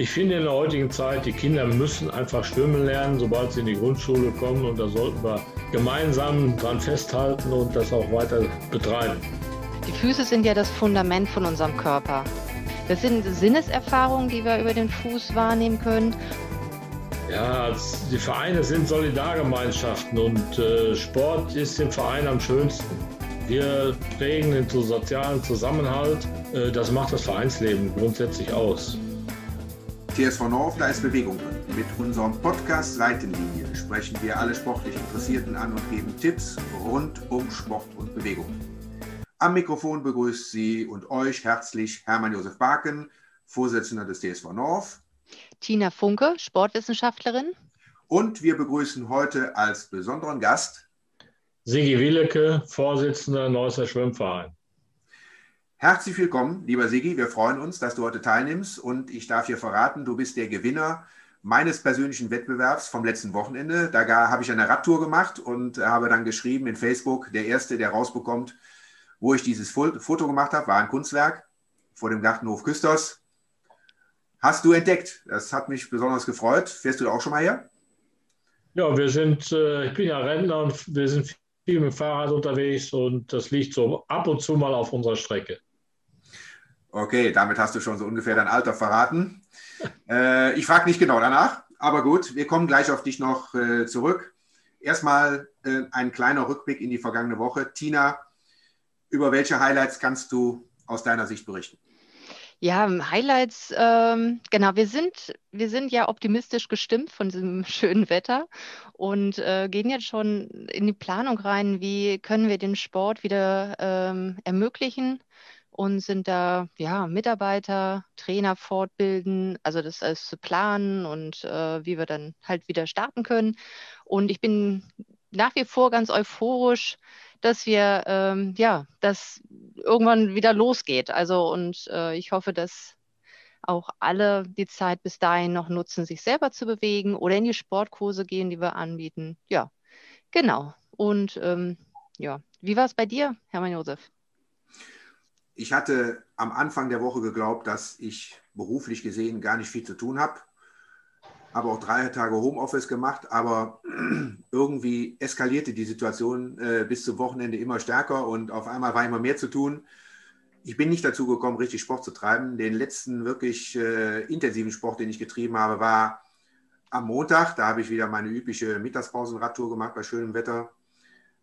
Ich finde in der heutigen Zeit, die Kinder müssen einfach schwimmen lernen, sobald sie in die Grundschule kommen. Und da sollten wir gemeinsam dran festhalten und das auch weiter betreiben. Die Füße sind ja das Fundament von unserem Körper. Das sind Sinneserfahrungen, die wir über den Fuß wahrnehmen können. Ja, die Vereine sind Solidargemeinschaften und äh, Sport ist im Verein am schönsten. Wir prägen den sozialen Zusammenhalt. Äh, das macht das Vereinsleben grundsätzlich aus. TSV North, da ist Bewegung drin. Mit unserem Podcast Seitenlinie sprechen wir alle sportlich Interessierten an und geben Tipps rund um Sport und Bewegung. Am Mikrofon begrüßt Sie und euch herzlich Hermann Josef Barken, Vorsitzender des TSV North. Tina Funke, Sportwissenschaftlerin. Und wir begrüßen heute als besonderen Gast Sigi Wieleke, Vorsitzender Neusser Schwimmverein. Herzlich willkommen, lieber Sigi. Wir freuen uns, dass du heute teilnimmst und ich darf dir verraten, du bist der Gewinner meines persönlichen Wettbewerbs vom letzten Wochenende. Da habe ich eine Radtour gemacht und habe dann geschrieben in Facebook, der Erste, der rausbekommt, wo ich dieses Foto gemacht habe, war ein Kunstwerk vor dem Gartenhof Küsters hast du entdeckt. Das hat mich besonders gefreut. Fährst du da auch schon mal her? Ja, wir sind, äh, ich bin ja Rentner und wir sind viel mit dem Fahrrad unterwegs und das liegt so ab und zu mal auf unserer Strecke. Okay, damit hast du schon so ungefähr dein Alter verraten. äh, ich frage nicht genau danach, aber gut, wir kommen gleich auf dich noch äh, zurück. Erstmal äh, ein kleiner Rückblick in die vergangene Woche. Tina, über welche Highlights kannst du aus deiner Sicht berichten? Ja, Highlights, ähm, genau, wir sind, wir sind ja optimistisch gestimmt von diesem schönen Wetter und äh, gehen jetzt schon in die Planung rein, wie können wir den Sport wieder ähm, ermöglichen und sind da ja Mitarbeiter, Trainer fortbilden, also das alles zu planen und äh, wie wir dann halt wieder starten können. Und ich bin nach wie vor ganz euphorisch, dass wir ähm, ja, dass irgendwann wieder losgeht. Also und äh, ich hoffe, dass auch alle die Zeit bis dahin noch nutzen, sich selber zu bewegen oder in die Sportkurse gehen, die wir anbieten. Ja, genau. Und ähm, ja, wie war es bei dir, Hermann Josef? Ich hatte am Anfang der Woche geglaubt, dass ich beruflich gesehen gar nicht viel zu tun habe habe auch drei Tage Homeoffice gemacht, aber irgendwie eskalierte die Situation äh, bis zum Wochenende immer stärker und auf einmal war immer mehr zu tun. Ich bin nicht dazu gekommen, richtig Sport zu treiben. Den letzten wirklich äh, intensiven Sport, den ich getrieben habe, war am Montag. Da habe ich wieder meine übliche Mittagspausenradtour gemacht bei schönem Wetter.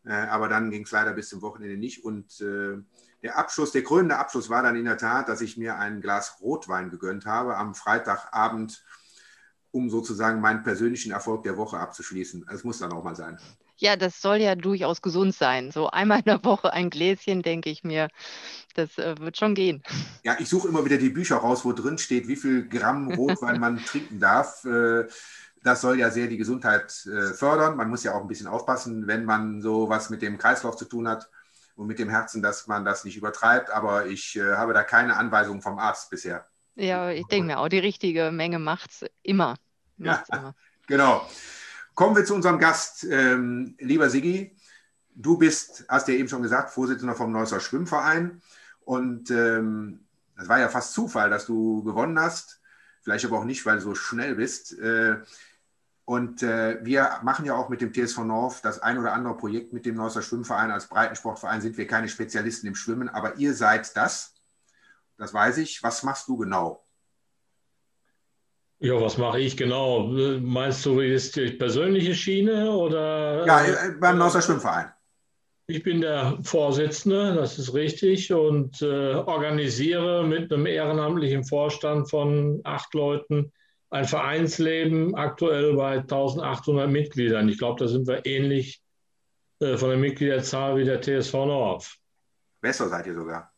Äh, aber dann ging es leider bis zum Wochenende nicht. Und äh, der Abschluss, der krönende Abschluss war dann in der Tat, dass ich mir ein Glas Rotwein gegönnt habe am Freitagabend um sozusagen meinen persönlichen Erfolg der Woche abzuschließen. Es muss dann auch mal sein. Ja, das soll ja durchaus gesund sein. So einmal in der Woche ein Gläschen, denke ich mir, das äh, wird schon gehen. Ja, ich suche immer wieder die Bücher raus, wo drin steht, wie viel Gramm Rotwein man trinken darf. Äh, das soll ja sehr die Gesundheit äh, fördern. Man muss ja auch ein bisschen aufpassen, wenn man so was mit dem Kreislauf zu tun hat und mit dem Herzen, dass man das nicht übertreibt. Aber ich äh, habe da keine Anweisung vom Arzt bisher. Ja, ich denke mir auch, die richtige Menge macht es immer. Ja, genau. Kommen wir zu unserem Gast. Ähm, lieber Sigi, du bist, hast ja eben schon gesagt, Vorsitzender vom Neusser Schwimmverein. Und ähm, das war ja fast Zufall, dass du gewonnen hast. Vielleicht aber auch nicht, weil du so schnell bist. Äh, und äh, wir machen ja auch mit dem TSV North das ein oder andere Projekt mit dem Neusser Schwimmverein. Als Breitensportverein sind wir keine Spezialisten im Schwimmen, aber ihr seid das. Das weiß ich. Was machst du genau? Ja, was mache ich genau? Meinst du, ist die persönliche Schiene oder? Ja, äh, beim Neusser Schwimmverein. Ich bin der Vorsitzende, das ist richtig, und äh, organisiere mit einem ehrenamtlichen Vorstand von acht Leuten ein Vereinsleben, aktuell bei 1800 Mitgliedern. Ich glaube, da sind wir ähnlich äh, von der Mitgliederzahl wie der TSV North. Besser seid ihr sogar.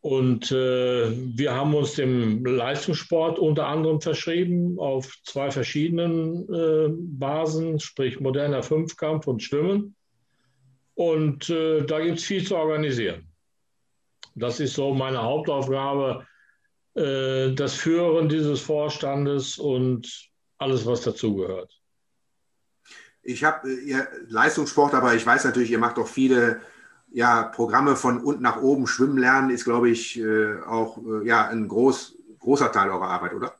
Und äh, wir haben uns dem Leistungssport unter anderem verschrieben auf zwei verschiedenen äh, Basen, sprich moderner Fünfkampf und Schwimmen. Und äh, da gibt es viel zu organisieren. Das ist so meine Hauptaufgabe, äh, das Führen dieses Vorstandes und alles, was dazugehört. Ich habe äh, Leistungssport, aber ich weiß natürlich, ihr macht auch viele ja, Programme von unten nach oben schwimmen lernen, ist, glaube ich, äh, auch äh, ja, ein groß, großer Teil eurer Arbeit, oder?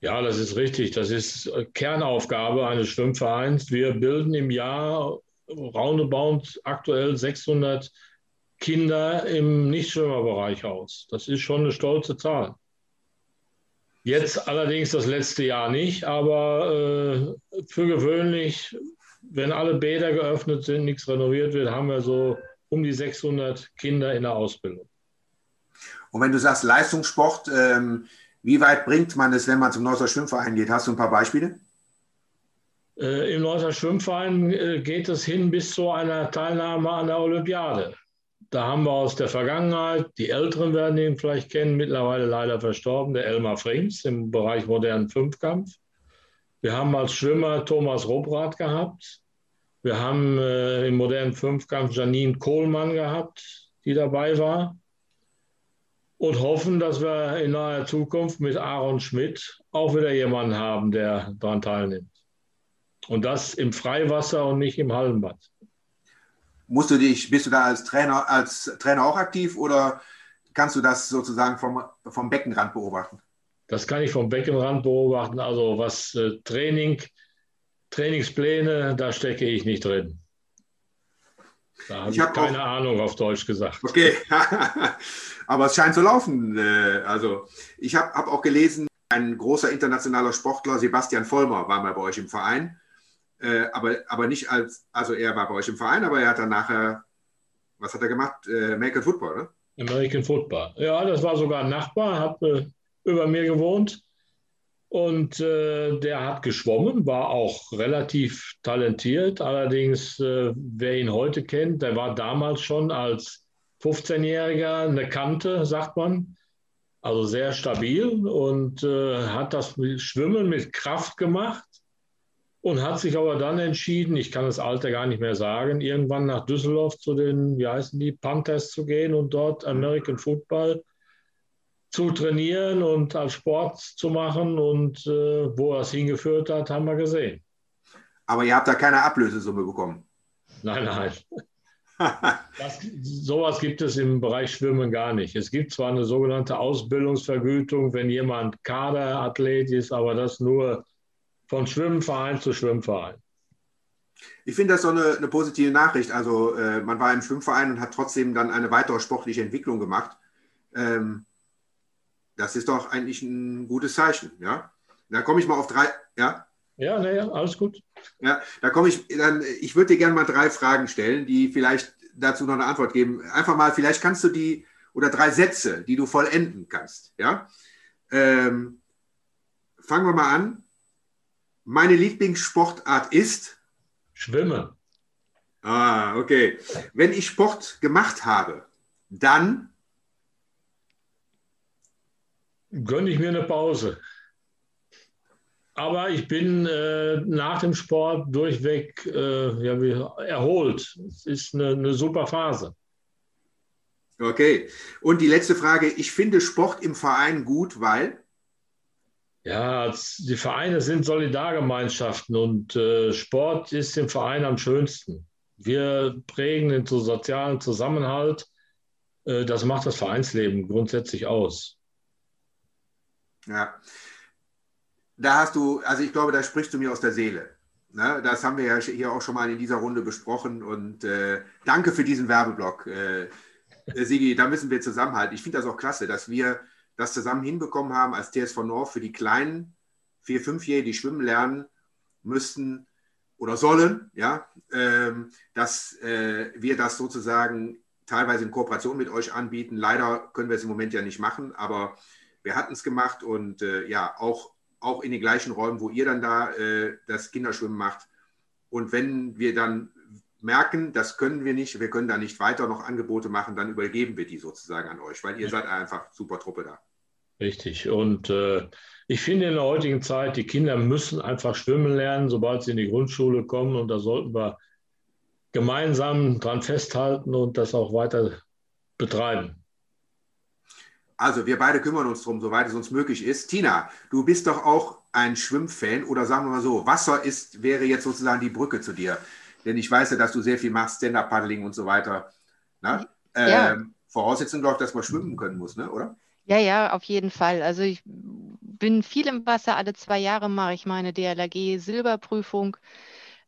Ja, das ist richtig. Das ist Kernaufgabe eines Schwimmvereins. Wir bilden im Jahr roundabout aktuell 600 Kinder im Nichtschwimmerbereich aus. Das ist schon eine stolze Zahl. Jetzt allerdings das letzte Jahr nicht, aber äh, für gewöhnlich, wenn alle Bäder geöffnet sind, nichts renoviert wird, haben wir so um die 600 Kinder in der Ausbildung. Und wenn du sagst Leistungssport, ähm, wie weit bringt man es, wenn man zum Neusser Schwimmverein geht? Hast du ein paar Beispiele? Äh, Im Neusser Schwimmverein äh, geht es hin bis zu einer Teilnahme an der Olympiade. Da haben wir aus der Vergangenheit, die Älteren werden ihn vielleicht kennen, mittlerweile leider verstorben, der Elmar Frings im Bereich modernen Fünfkampf. Wir haben als Schwimmer Thomas Robrath gehabt. Wir haben äh, im modernen Fünfkampf Janine Kohlmann gehabt, die dabei war. Und hoffen, dass wir in naher Zukunft mit Aaron Schmidt auch wieder jemanden haben, der daran teilnimmt. Und das im Freiwasser und nicht im Hallenbad. Musst du dich, bist du da als Trainer, als Trainer auch aktiv oder kannst du das sozusagen vom, vom Beckenrand beobachten? Das kann ich vom Beckenrand beobachten. Also was äh, Training, Trainingspläne, da stecke ich nicht drin. Da habe ich, ich keine auch, Ahnung auf Deutsch gesagt. Okay, aber es scheint zu laufen. Äh, also ich habe hab auch gelesen, ein großer internationaler Sportler, Sebastian Vollmer, war mal bei euch im Verein. Äh, aber, aber nicht als, also er war bei euch im Verein, aber er hat dann nachher, was hat er gemacht? Äh, American Football, oder? American Football. Ja, das war sogar ein Nachbar, hat über mir gewohnt. Und äh, der hat geschwommen, war auch relativ talentiert. Allerdings, äh, wer ihn heute kennt, der war damals schon als 15-Jähriger eine Kante, sagt man. Also sehr stabil und äh, hat das Schwimmen mit Kraft gemacht und hat sich aber dann entschieden, ich kann das Alter gar nicht mehr sagen, irgendwann nach Düsseldorf zu den, wie heißen die, Panthers zu gehen und dort American Football zu trainieren und als Sport zu machen. Und äh, wo er es hingeführt hat, haben wir gesehen. Aber ihr habt da keine Ablösesumme bekommen? Nein, nein. das, sowas gibt es im Bereich Schwimmen gar nicht. Es gibt zwar eine sogenannte Ausbildungsvergütung, wenn jemand Kaderathlet ist, aber das nur von Schwimmverein zu Schwimmverein. Ich finde das so eine, eine positive Nachricht. Also äh, man war im Schwimmverein und hat trotzdem dann eine weitere sportliche Entwicklung gemacht. Ähm, das ist doch eigentlich ein gutes Zeichen, ja. Da komme ich mal auf drei, ja. Ja, naja, alles gut. Ja, da komme ich, dann, ich würde dir gerne mal drei Fragen stellen, die vielleicht dazu noch eine Antwort geben. Einfach mal, vielleicht kannst du die, oder drei Sätze, die du vollenden kannst, ja. Ähm, fangen wir mal an. Meine Lieblingssportart ist? Schwimmen. Ah, okay. Wenn ich Sport gemacht habe, dann gönne ich mir eine Pause. Aber ich bin äh, nach dem Sport durchweg äh, ja, erholt. Es ist eine, eine super Phase. Okay. Und die letzte Frage. Ich finde Sport im Verein gut, weil? Ja, die Vereine sind Solidargemeinschaften und äh, Sport ist im Verein am schönsten. Wir prägen den sozialen Zusammenhalt. Äh, das macht das Vereinsleben grundsätzlich aus. Ja. Da hast du, also ich glaube, da sprichst du mir aus der Seele. Ne? Das haben wir ja hier auch schon mal in dieser Runde besprochen und äh, danke für diesen Werbeblock. Äh Sigi, da müssen wir zusammenhalten. Ich finde das auch klasse, dass wir das zusammen hinbekommen haben als TSV North für die kleinen vier, fünfjährigen, die schwimmen lernen müssten oder sollen, ja, ähm, dass äh, wir das sozusagen teilweise in Kooperation mit euch anbieten. Leider können wir es im Moment ja nicht machen, aber wir hatten es gemacht und äh, ja, auch, auch in den gleichen Räumen, wo ihr dann da äh, das Kinderschwimmen macht. Und wenn wir dann merken, das können wir nicht, wir können da nicht weiter noch Angebote machen, dann übergeben wir die sozusagen an euch, weil ihr ja. seid einfach super Truppe da. Richtig. Und äh, ich finde in der heutigen Zeit, die Kinder müssen einfach schwimmen lernen, sobald sie in die Grundschule kommen. Und da sollten wir gemeinsam dran festhalten und das auch weiter betreiben. Also wir beide kümmern uns darum, soweit es uns möglich ist. Tina, du bist doch auch ein Schwimmfan oder sagen wir mal so, Wasser ist, wäre jetzt sozusagen die Brücke zu dir. Denn ich weiß ja, dass du sehr viel machst, Stand-Up-Paddling und so weiter. Ne? Ja. Ähm, Voraussetzung, glaube ich, dass man schwimmen können muss, ne? oder? Ja, ja, auf jeden Fall. Also ich bin viel im Wasser. Alle zwei Jahre mache ich meine DLRG-Silberprüfung.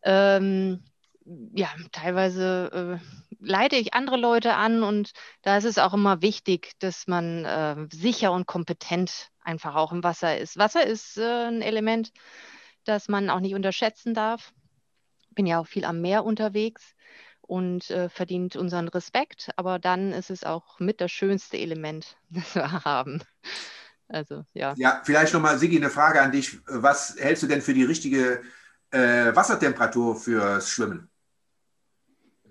Ähm, ja, teilweise äh, leite ich andere Leute an und da ist es auch immer wichtig, dass man äh, sicher und kompetent einfach auch im Wasser ist. Wasser ist äh, ein Element, das man auch nicht unterschätzen darf. Bin ja auch viel am Meer unterwegs und äh, verdient unseren Respekt, aber dann ist es auch mit das schönste Element, das wir haben. Also, ja. Ja, vielleicht nochmal, Sigi, eine Frage an dich. Was hältst du denn für die richtige äh, Wassertemperatur fürs Schwimmen?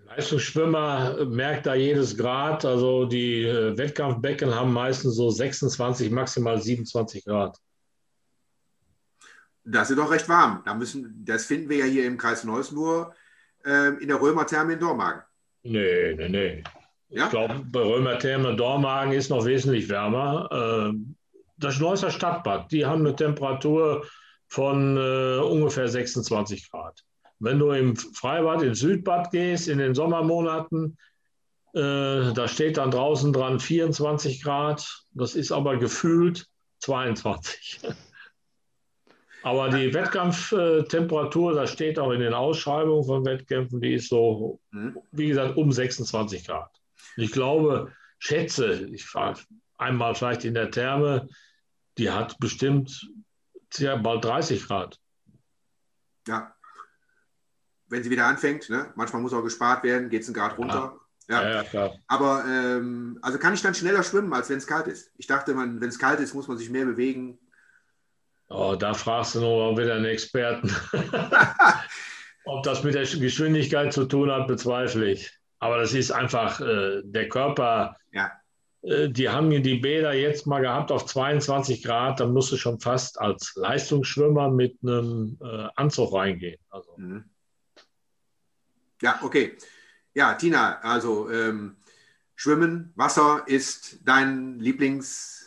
Leistungsschwimmer merkt da jedes Grad. Also die äh, Wettkampfbecken haben meistens so 26, maximal 27 Grad. Das ist doch recht warm. Da müssen, das finden wir ja hier im Kreis Neuss nur äh, in der Römertherme in Dormagen. Nee, nee, nee. Ja? Ich glaube, bei Römertherme Dormagen ist noch wesentlich wärmer. Äh, das Neusser Stadtbad, die haben eine Temperatur von äh, ungefähr 26 Grad. Wenn du im Freibad, ins Südbad gehst, in den Sommermonaten, äh, da steht dann draußen dran 24 Grad. Das ist aber gefühlt 22. aber die Wettkampftemperatur, das steht auch in den Ausschreibungen von Wettkämpfen, die ist so, mhm. wie gesagt, um 26 Grad. Ich glaube, schätze, ich war einmal vielleicht in der Therme, die hat bestimmt ja, bald 30 Grad. Ja, wenn sie wieder anfängt. Ne? Manchmal muss auch gespart werden, geht es einen Grad runter. Ja, ja, ja klar. Aber ähm, also kann ich dann schneller schwimmen, als wenn es kalt ist. Ich dachte, wenn es kalt ist, muss man sich mehr bewegen. Oh, da fragst du noch wieder einen Experten. Ob das mit der Geschwindigkeit zu tun hat, bezweifle ich. Aber das ist einfach äh, der Körper. Ja. Äh, die haben die Bäder jetzt mal gehabt auf 22 Grad. Da musst du schon fast als Leistungsschwimmer mit einem äh, Anzug reingehen. Also. Mhm. Ja, okay. Ja, Tina, also ähm, Schwimmen, Wasser ist dein Lieblingselement,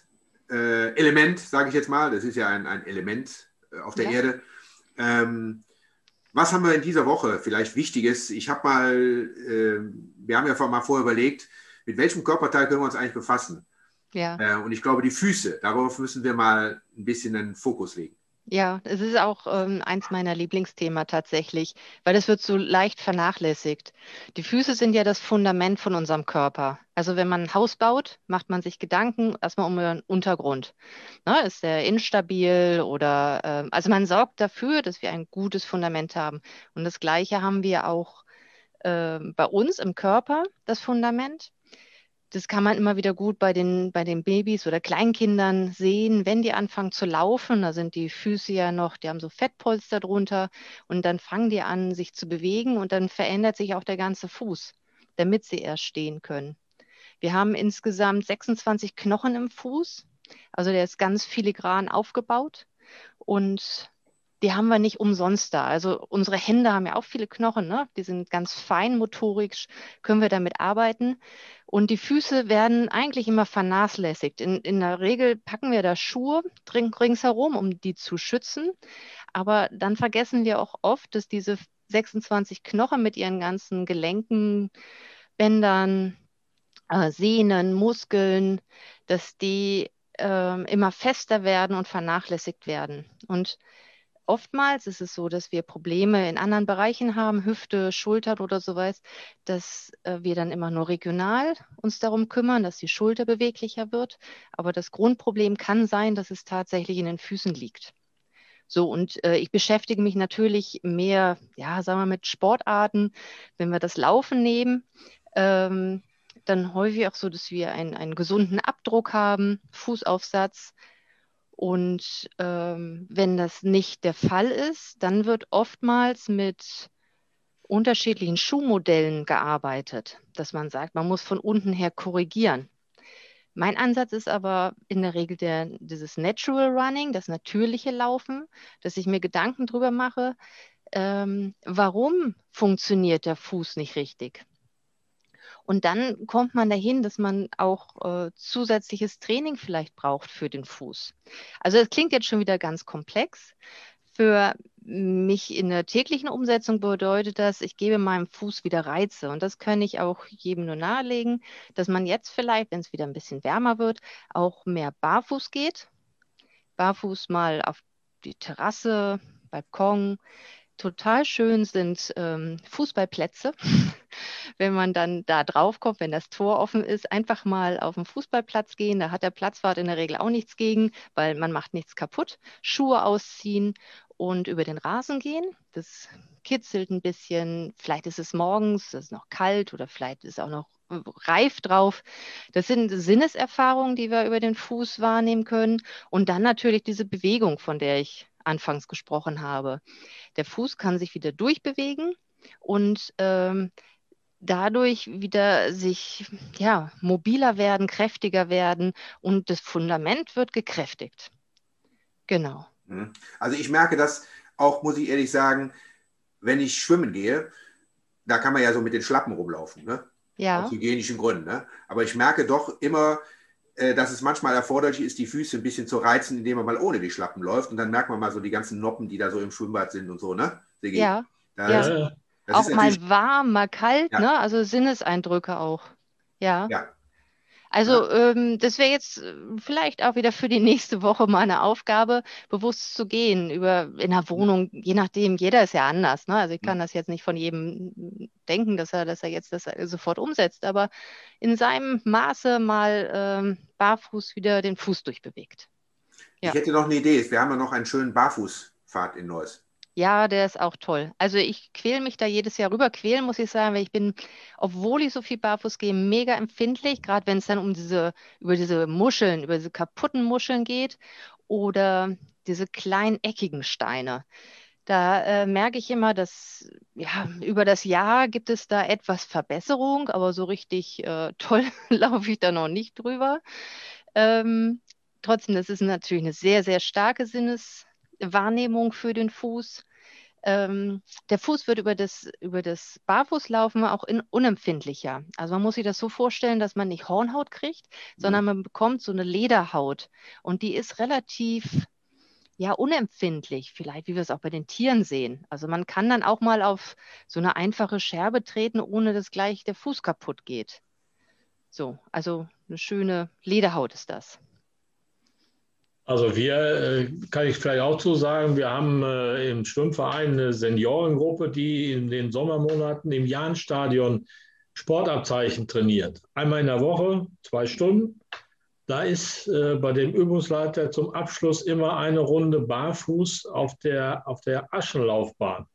äh, sage ich jetzt mal. Das ist ja ein, ein Element äh, auf der ja. Erde. Ähm, was haben wir in dieser Woche vielleicht Wichtiges? Ich habe mal, äh, wir haben ja mal vorher überlegt, mit welchem Körperteil können wir uns eigentlich befassen? Ja. Äh, und ich glaube, die Füße, darauf müssen wir mal ein bisschen einen Fokus legen. Ja, es ist auch ähm, eins meiner Lieblingsthemen tatsächlich, weil es wird so leicht vernachlässigt. Die Füße sind ja das Fundament von unserem Körper. Also wenn man ein Haus baut, macht man sich Gedanken erstmal um den Untergrund. Ne, ist der instabil oder äh, also man sorgt dafür, dass wir ein gutes Fundament haben. Und das Gleiche haben wir auch äh, bei uns im Körper, das Fundament das kann man immer wieder gut bei den, bei den Babys oder Kleinkindern sehen, wenn die anfangen zu laufen, da sind die Füße ja noch, die haben so Fettpolster drunter und dann fangen die an, sich zu bewegen und dann verändert sich auch der ganze Fuß, damit sie erst stehen können. Wir haben insgesamt 26 Knochen im Fuß, also der ist ganz filigran aufgebaut und die haben wir nicht umsonst da. Also unsere Hände haben ja auch viele Knochen, ne? die sind ganz fein motorisch, können wir damit arbeiten. Und die Füße werden eigentlich immer vernachlässigt. In, in der Regel packen wir da Schuhe ringsherum, um die zu schützen. Aber dann vergessen wir auch oft, dass diese 26 Knochen mit ihren ganzen Gelenken, Bändern, äh, Sehnen, Muskeln, dass die äh, immer fester werden und vernachlässigt werden. Und oftmals ist es so, dass wir Probleme in anderen Bereichen haben, Hüfte, Schultern oder sowas, dass äh, wir dann immer nur regional uns darum kümmern, dass die Schulter beweglicher wird. Aber das Grundproblem kann sein, dass es tatsächlich in den Füßen liegt. So, und äh, ich beschäftige mich natürlich mehr, ja, sagen wir, mit Sportarten. Wenn wir das Laufen nehmen, ähm, dann häufig auch so, dass wir einen, einen gesunden Abdruck haben, Fußaufsatz, und ähm, wenn das nicht der Fall ist, dann wird oftmals mit unterschiedlichen Schuhmodellen gearbeitet, dass man sagt, man muss von unten her korrigieren. Mein Ansatz ist aber in der Regel der, dieses Natural Running, das natürliche Laufen, dass ich mir Gedanken darüber mache, ähm, warum funktioniert der Fuß nicht richtig? Und dann kommt man dahin, dass man auch äh, zusätzliches Training vielleicht braucht für den Fuß. Also das klingt jetzt schon wieder ganz komplex. Für mich in der täglichen Umsetzung bedeutet das, ich gebe meinem Fuß wieder Reize. Und das kann ich auch jedem nur nahelegen, dass man jetzt vielleicht, wenn es wieder ein bisschen wärmer wird, auch mehr barfuß geht. barfuß mal auf die Terrasse, Balkon. Total schön sind ähm, Fußballplätze. wenn man dann da drauf kommt, wenn das Tor offen ist, einfach mal auf den Fußballplatz gehen. Da hat der Platzwart in der Regel auch nichts gegen, weil man macht nichts kaputt. Schuhe ausziehen und über den Rasen gehen. Das kitzelt ein bisschen. Vielleicht ist es morgens, es ist noch kalt oder vielleicht ist auch noch reif drauf. Das sind Sinneserfahrungen, die wir über den Fuß wahrnehmen können. Und dann natürlich diese Bewegung, von der ich anfangs gesprochen habe. Der Fuß kann sich wieder durchbewegen und ähm, dadurch wieder sich ja, mobiler werden, kräftiger werden und das Fundament wird gekräftigt. Genau. Mhm. Also ich merke das auch, muss ich ehrlich sagen, wenn ich schwimmen gehe, da kann man ja so mit den Schlappen rumlaufen, ne? Ja. Aus hygienischen Gründen. Ne? Aber ich merke doch immer, dass es manchmal erforderlich ist, die Füße ein bisschen zu reizen, indem man mal ohne die Schlappen läuft. Und dann merkt man mal so die ganzen Noppen, die da so im Schwimmbad sind und so, ne? Sigi? Ja. Das, ja. Das auch mal warm, mal kalt, ja. ne? Also Sinneseindrücke auch. Ja. Ja. Also ähm, das wäre jetzt äh, vielleicht auch wieder für die nächste Woche mal eine Aufgabe, bewusst zu gehen über in der Wohnung, je nachdem, jeder ist ja anders. Ne? Also ich kann das jetzt nicht von jedem denken, dass er, dass er jetzt das sofort umsetzt, aber in seinem Maße mal ähm, barfuß wieder den Fuß durchbewegt. Ja. Ich hätte noch eine Idee. Wir haben ja noch einen schönen Barfußpfad in Neuss. Ja, der ist auch toll. Also ich quäle mich da jedes Jahr rüber. Quälen muss ich sagen, weil ich bin, obwohl ich so viel barfuß gehe, mega empfindlich, gerade wenn es dann um diese, über diese Muscheln, über diese kaputten Muscheln geht oder diese kleinen eckigen Steine. Da äh, merke ich immer, dass ja, über das Jahr gibt es da etwas Verbesserung, aber so richtig äh, toll laufe ich da noch nicht drüber. Ähm, trotzdem, das ist natürlich eine sehr, sehr starke Sinnes. Wahrnehmung für den Fuß. Ähm, der Fuß wird über das, über das Barfußlaufen auch in, unempfindlicher. Also man muss sich das so vorstellen, dass man nicht Hornhaut kriegt, mhm. sondern man bekommt so eine Lederhaut. Und die ist relativ ja, unempfindlich, vielleicht wie wir es auch bei den Tieren sehen. Also man kann dann auch mal auf so eine einfache Scherbe treten, ohne dass gleich der Fuß kaputt geht. So, also eine schöne Lederhaut ist das. Also wir, äh, kann ich vielleicht auch zu sagen, wir haben äh, im Schwimmverein eine Seniorengruppe, die in den Sommermonaten im Jahnstadion Sportabzeichen trainiert. Einmal in der Woche, zwei Stunden. Da ist äh, bei dem Übungsleiter zum Abschluss immer eine Runde barfuß auf der, auf der Aschenlaufbahn.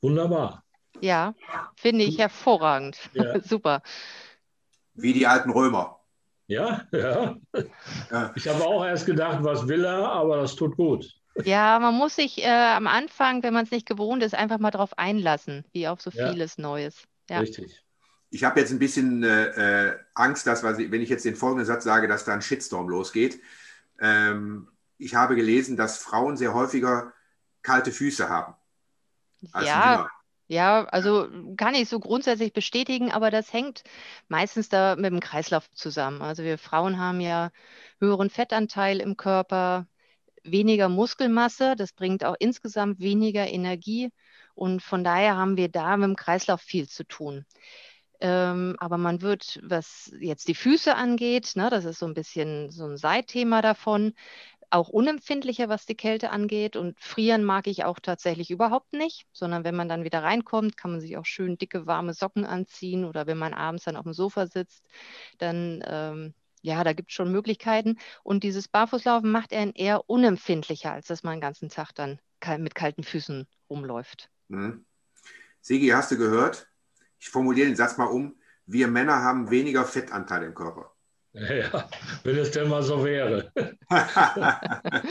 Wunderbar. Ja, finde ich hervorragend. Ja. Super. Wie die alten Römer. Ja, ja. Ich habe auch erst gedacht, was will er, aber das tut gut. Ja, man muss sich äh, am Anfang, wenn man es nicht gewohnt ist, einfach mal drauf einlassen, wie auf so ja. vieles Neues. Ja. Richtig. Ich habe jetzt ein bisschen äh, äh Angst, dass, wenn ich jetzt den folgenden Satz sage, dass da ein Shitstorm losgeht. Ähm, ich habe gelesen, dass Frauen sehr häufiger kalte Füße haben. ja, ja, also kann ich so grundsätzlich bestätigen, aber das hängt meistens da mit dem Kreislauf zusammen. Also wir Frauen haben ja höheren Fettanteil im Körper, weniger Muskelmasse, das bringt auch insgesamt weniger Energie und von daher haben wir da mit dem Kreislauf viel zu tun. Ähm, aber man wird, was jetzt die Füße angeht, ne, das ist so ein bisschen so ein Seitthema davon, auch unempfindlicher, was die Kälte angeht. Und frieren mag ich auch tatsächlich überhaupt nicht, sondern wenn man dann wieder reinkommt, kann man sich auch schön dicke, warme Socken anziehen oder wenn man abends dann auf dem Sofa sitzt, dann ähm, ja, da gibt es schon Möglichkeiten. Und dieses Barfußlaufen macht einen eher unempfindlicher, als dass man den ganzen Tag dann mit kalten Füßen rumläuft. Mhm. Sigi, hast du gehört? Ich formuliere den Satz mal um. Wir Männer haben weniger Fettanteil im Körper. Ja, wenn es denn mal so wäre.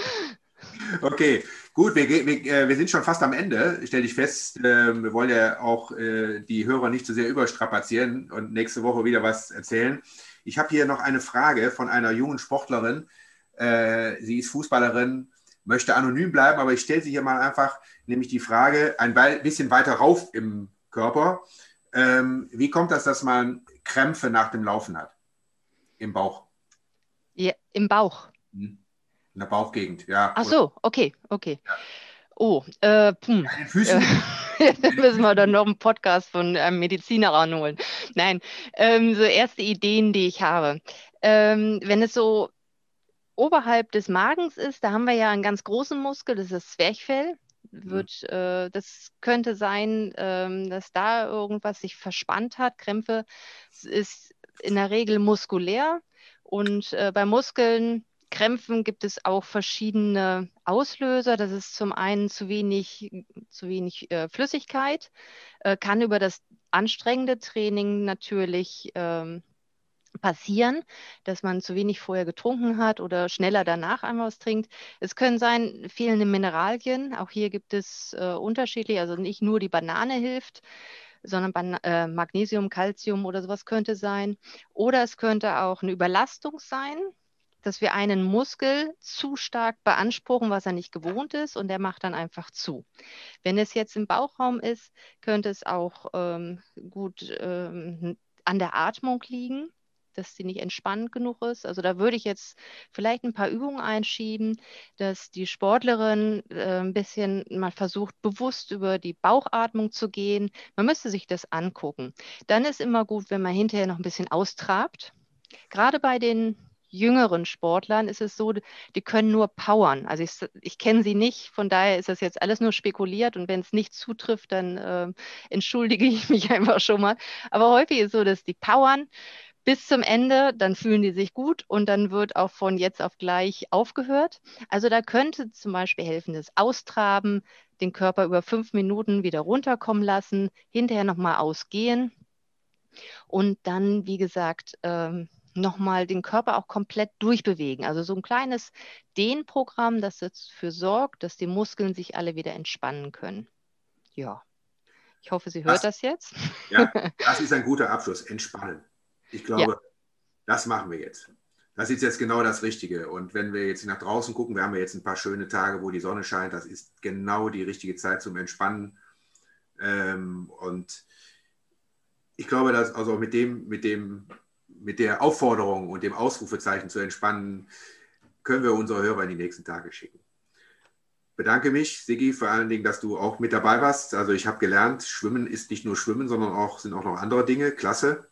okay, gut, wir, wir, äh, wir, sind schon fast am Ende, stelle ich fest. Ähm, wir wollen ja auch äh, die Hörer nicht zu so sehr überstrapazieren und nächste Woche wieder was erzählen. Ich habe hier noch eine Frage von einer jungen Sportlerin. Äh, sie ist Fußballerin, möchte anonym bleiben, aber ich stelle sie hier mal einfach, nämlich die Frage ein bisschen weiter rauf im Körper. Ähm, wie kommt das, dass man Krämpfe nach dem Laufen hat? Im Bauch. Ja, im Bauch. Hm. In der Bauchgegend, ja. Ach so, okay, okay. Ja. Oh, äh, hm. Ja, Füßen. Dann müssen wir dann noch einen Podcast von einem Mediziner ranholen. Nein, ähm, so erste Ideen, die ich habe. Ähm, wenn es so oberhalb des Magens ist, da haben wir ja einen ganz großen Muskel, das ist das Zwerchfell. Mhm. Wird, äh, das könnte sein, ähm, dass da irgendwas sich verspannt hat. Krämpfe ist in der Regel muskulär und äh, bei Muskeln Krämpfen gibt es auch verschiedene Auslöser. Das ist zum einen zu wenig, zu wenig äh, Flüssigkeit, äh, kann über das anstrengende Training natürlich ähm, passieren, dass man zu wenig vorher getrunken hat oder schneller danach einmal was trinkt. Es können sein fehlende Mineralien. Auch hier gibt es äh, unterschiedlich, also nicht nur die Banane hilft, sondern Ban äh, Magnesium, Calcium oder sowas könnte sein. Oder es könnte auch eine Überlastung sein, dass wir einen Muskel zu stark beanspruchen, was er nicht gewohnt ist, und der macht dann einfach zu. Wenn es jetzt im Bauchraum ist, könnte es auch ähm, gut ähm, an der Atmung liegen dass sie nicht entspannt genug ist. Also da würde ich jetzt vielleicht ein paar Übungen einschieben, dass die Sportlerin äh, ein bisschen mal versucht, bewusst über die Bauchatmung zu gehen. Man müsste sich das angucken. Dann ist immer gut, wenn man hinterher noch ein bisschen austrabt. Gerade bei den jüngeren Sportlern ist es so, die können nur powern. Also ich, ich kenne sie nicht, von daher ist das jetzt alles nur spekuliert und wenn es nicht zutrifft, dann äh, entschuldige ich mich einfach schon mal. Aber häufig ist es so, dass die powern, bis zum Ende, dann fühlen die sich gut und dann wird auch von jetzt auf gleich aufgehört. Also da könnte zum Beispiel helfen, das Austraben, den Körper über fünf Minuten wieder runterkommen lassen, hinterher nochmal ausgehen und dann, wie gesagt, ähm, nochmal den Körper auch komplett durchbewegen. Also so ein kleines Dehnprogramm, das dafür sorgt, dass die Muskeln sich alle wieder entspannen können. Ja, ich hoffe, Sie hört das, das jetzt. Ja, das ist ein guter Abschluss. Entspannen. Ich glaube, ja. das machen wir jetzt. Das ist jetzt genau das Richtige. Und wenn wir jetzt nach draußen gucken, wir haben ja jetzt ein paar schöne Tage, wo die Sonne scheint. Das ist genau die richtige Zeit zum Entspannen. Ähm, und ich glaube, dass also mit dem, mit dem, mit der Aufforderung und dem Ausrufezeichen zu entspannen, können wir unsere Hörer in die nächsten Tage schicken. Bedanke mich, Sigi, vor allen Dingen, dass du auch mit dabei warst. Also ich habe gelernt, Schwimmen ist nicht nur Schwimmen, sondern auch sind auch noch andere Dinge. Klasse.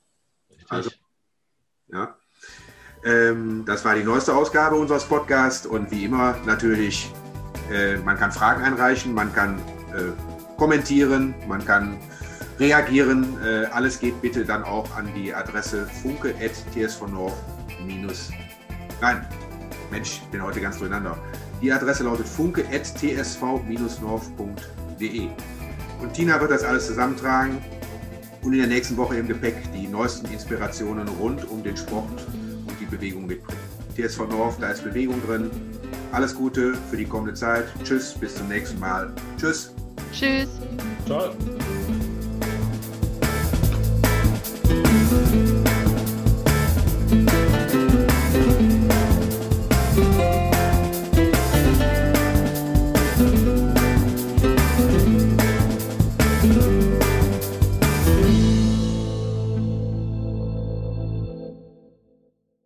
Also, ja. Ähm, das war die neueste Ausgabe unseres Podcasts und wie immer natürlich, äh, man kann Fragen einreichen, man kann äh, kommentieren, man kann reagieren. Äh, alles geht bitte dann auch an die Adresse funke.tsvnorth- Nein, Mensch, ich bin heute ganz durcheinander. Die Adresse lautet funke.tsv-north.de. Und Tina wird das alles zusammentragen und in der nächsten Woche im Gepäck die neuesten Inspirationen rund um den Sport und die Bewegung mitbringen. TSV North, da ist Bewegung drin. Alles Gute für die kommende Zeit. Tschüss, bis zum nächsten Mal. Tschüss. Tschüss. Ciao.